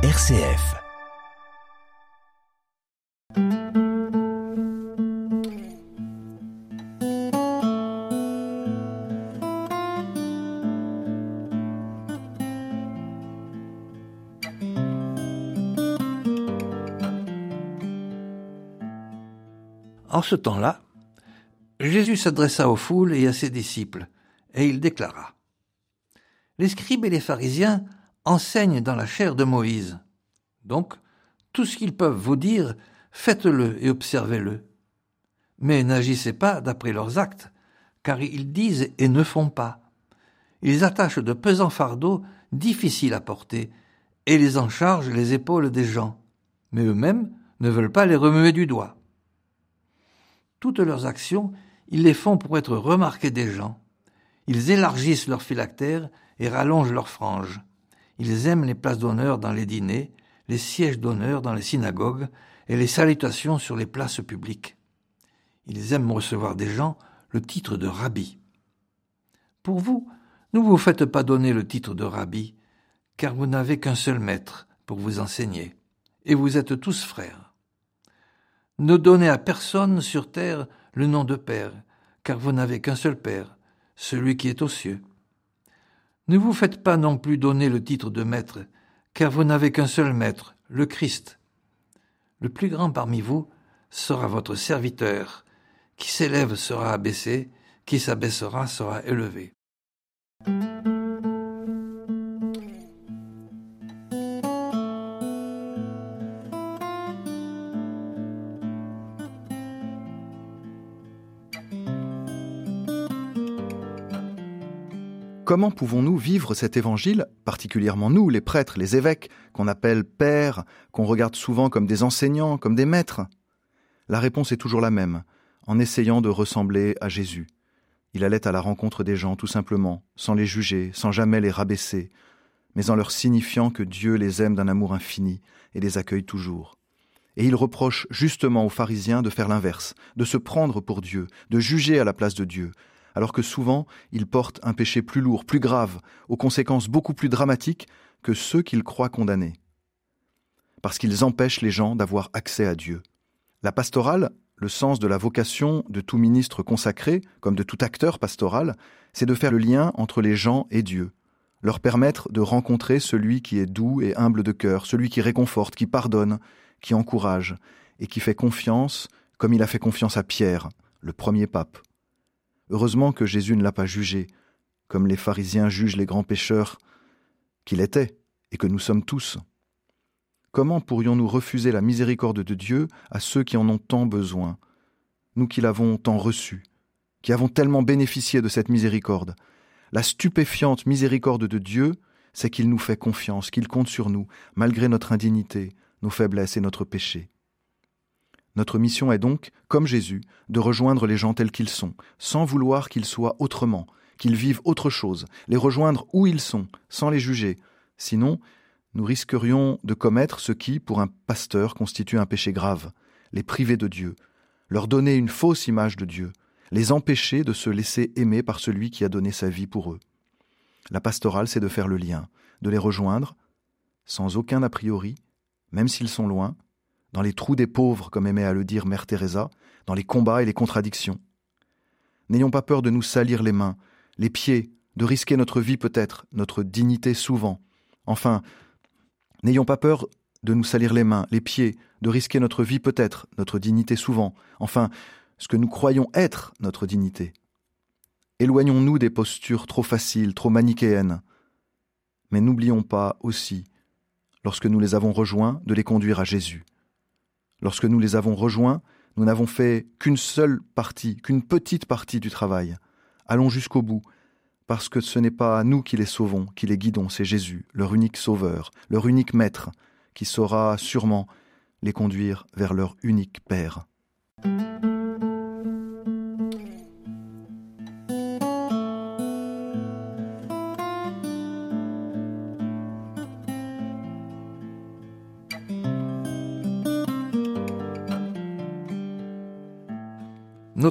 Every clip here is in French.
RCF. En ce temps-là, Jésus s'adressa aux foules et à ses disciples, et il déclara Les scribes et les pharisiens enseignent dans la chair de Moïse. Donc, tout ce qu'ils peuvent vous dire, faites-le et observez-le. Mais n'agissez pas d'après leurs actes, car ils disent et ne font pas. Ils attachent de pesants fardeaux difficiles à porter, et les en chargent les épaules des gens, mais eux-mêmes ne veulent pas les remuer du doigt. Toutes leurs actions, ils les font pour être remarqués des gens. Ils élargissent leurs phylactères et rallongent leurs franges. Ils aiment les places d'honneur dans les dîners, les sièges d'honneur dans les synagogues et les salutations sur les places publiques. Ils aiment recevoir des gens le titre de rabbi. Pour vous, ne vous faites pas donner le titre de rabbi, car vous n'avez qu'un seul maître pour vous enseigner, et vous êtes tous frères. Ne donnez à personne sur terre le nom de Père, car vous n'avez qu'un seul Père, celui qui est aux cieux. Ne vous faites pas non plus donner le titre de maître, car vous n'avez qu'un seul maître, le Christ. Le plus grand parmi vous sera votre serviteur. Qui s'élève sera abaissé, qui s'abaissera sera élevé. Comment pouvons-nous vivre cet évangile, particulièrement nous, les prêtres, les évêques, qu'on appelle pères, qu'on regarde souvent comme des enseignants, comme des maîtres? La réponse est toujours la même, en essayant de ressembler à Jésus. Il allait à la rencontre des gens tout simplement, sans les juger, sans jamais les rabaisser, mais en leur signifiant que Dieu les aime d'un amour infini et les accueille toujours. Et il reproche justement aux pharisiens de faire l'inverse, de se prendre pour Dieu, de juger à la place de Dieu, alors que souvent ils portent un péché plus lourd, plus grave, aux conséquences beaucoup plus dramatiques que ceux qu'ils croient condamnés. Parce qu'ils empêchent les gens d'avoir accès à Dieu. La pastorale, le sens de la vocation de tout ministre consacré, comme de tout acteur pastoral, c'est de faire le lien entre les gens et Dieu, leur permettre de rencontrer celui qui est doux et humble de cœur, celui qui réconforte, qui pardonne, qui encourage, et qui fait confiance comme il a fait confiance à Pierre, le premier pape. Heureusement que Jésus ne l'a pas jugé, comme les pharisiens jugent les grands pécheurs qu'il était et que nous sommes tous. Comment pourrions-nous refuser la miséricorde de Dieu à ceux qui en ont tant besoin, nous qui l'avons tant reçue, qui avons tellement bénéficié de cette miséricorde? La stupéfiante miséricorde de Dieu, c'est qu'il nous fait confiance, qu'il compte sur nous, malgré notre indignité, nos faiblesses et notre péché. Notre mission est donc, comme Jésus, de rejoindre les gens tels qu'ils sont, sans vouloir qu'ils soient autrement, qu'ils vivent autre chose, les rejoindre où ils sont, sans les juger. Sinon, nous risquerions de commettre ce qui, pour un pasteur, constitue un péché grave, les priver de Dieu, leur donner une fausse image de Dieu, les empêcher de se laisser aimer par celui qui a donné sa vie pour eux. La pastorale, c'est de faire le lien, de les rejoindre, sans aucun a priori, même s'ils sont loin, dans les trous des pauvres, comme aimait à le dire Mère Teresa, dans les combats et les contradictions. N'ayons pas peur de nous salir les mains, les pieds, de risquer notre vie peut-être, notre dignité souvent. Enfin, n'ayons pas peur de nous salir les mains, les pieds, de risquer notre vie peut-être, notre dignité souvent. Enfin, ce que nous croyons être notre dignité. Éloignons-nous des postures trop faciles, trop manichéennes. Mais n'oublions pas aussi, lorsque nous les avons rejoints, de les conduire à Jésus. Lorsque nous les avons rejoints, nous n'avons fait qu'une seule partie, qu'une petite partie du travail. Allons jusqu'au bout, parce que ce n'est pas nous qui les sauvons, qui les guidons, c'est Jésus, leur unique sauveur, leur unique maître, qui saura sûrement les conduire vers leur unique Père.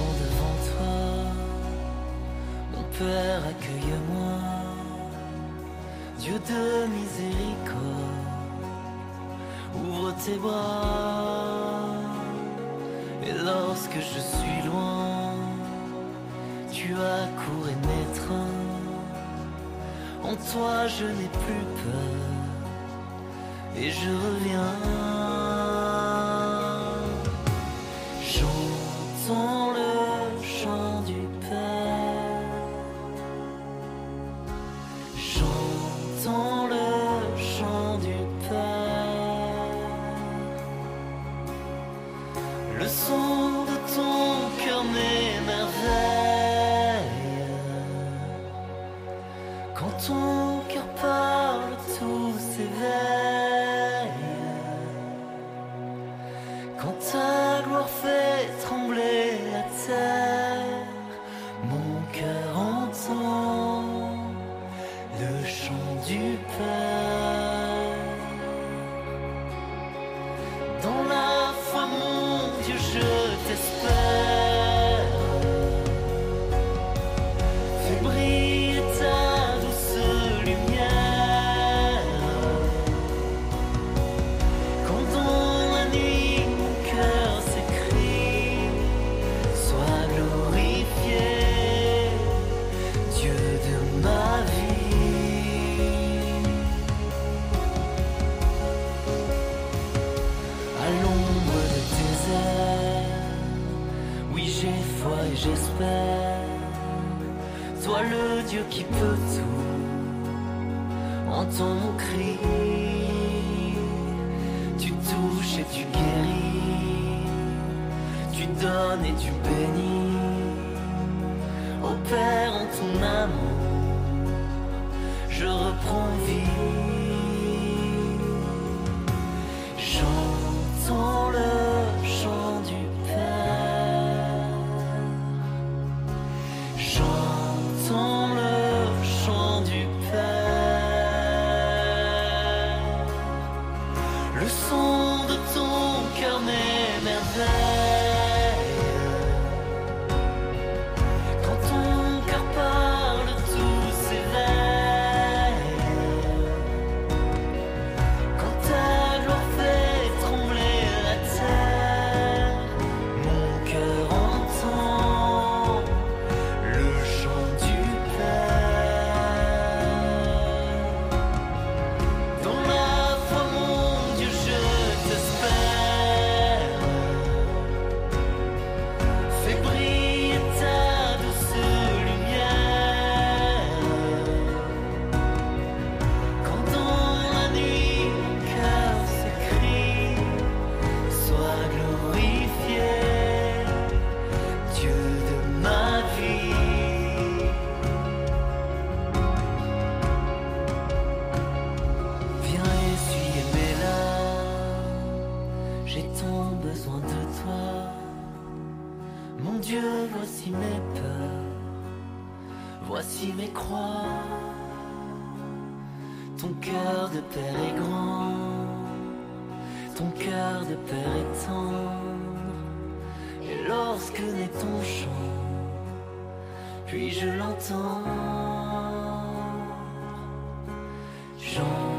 devant toi. Mon Père, accueille-moi. Dieu de miséricorde, ouvre tes bras. Et lorsque je suis loin, tu as couru et. En toi, je n'ai plus peur. Et je reviens. 独自 Qui peut tout, entends mon cri. Tu touches et tu guéris, tu donnes et tu bénis. au Père en ton amour, je reprends vie. J'entends le chant du Père. J'entends est grand, ton cœur de père est tendre. Et lorsque naît ton chant, puis je l'entends. Jean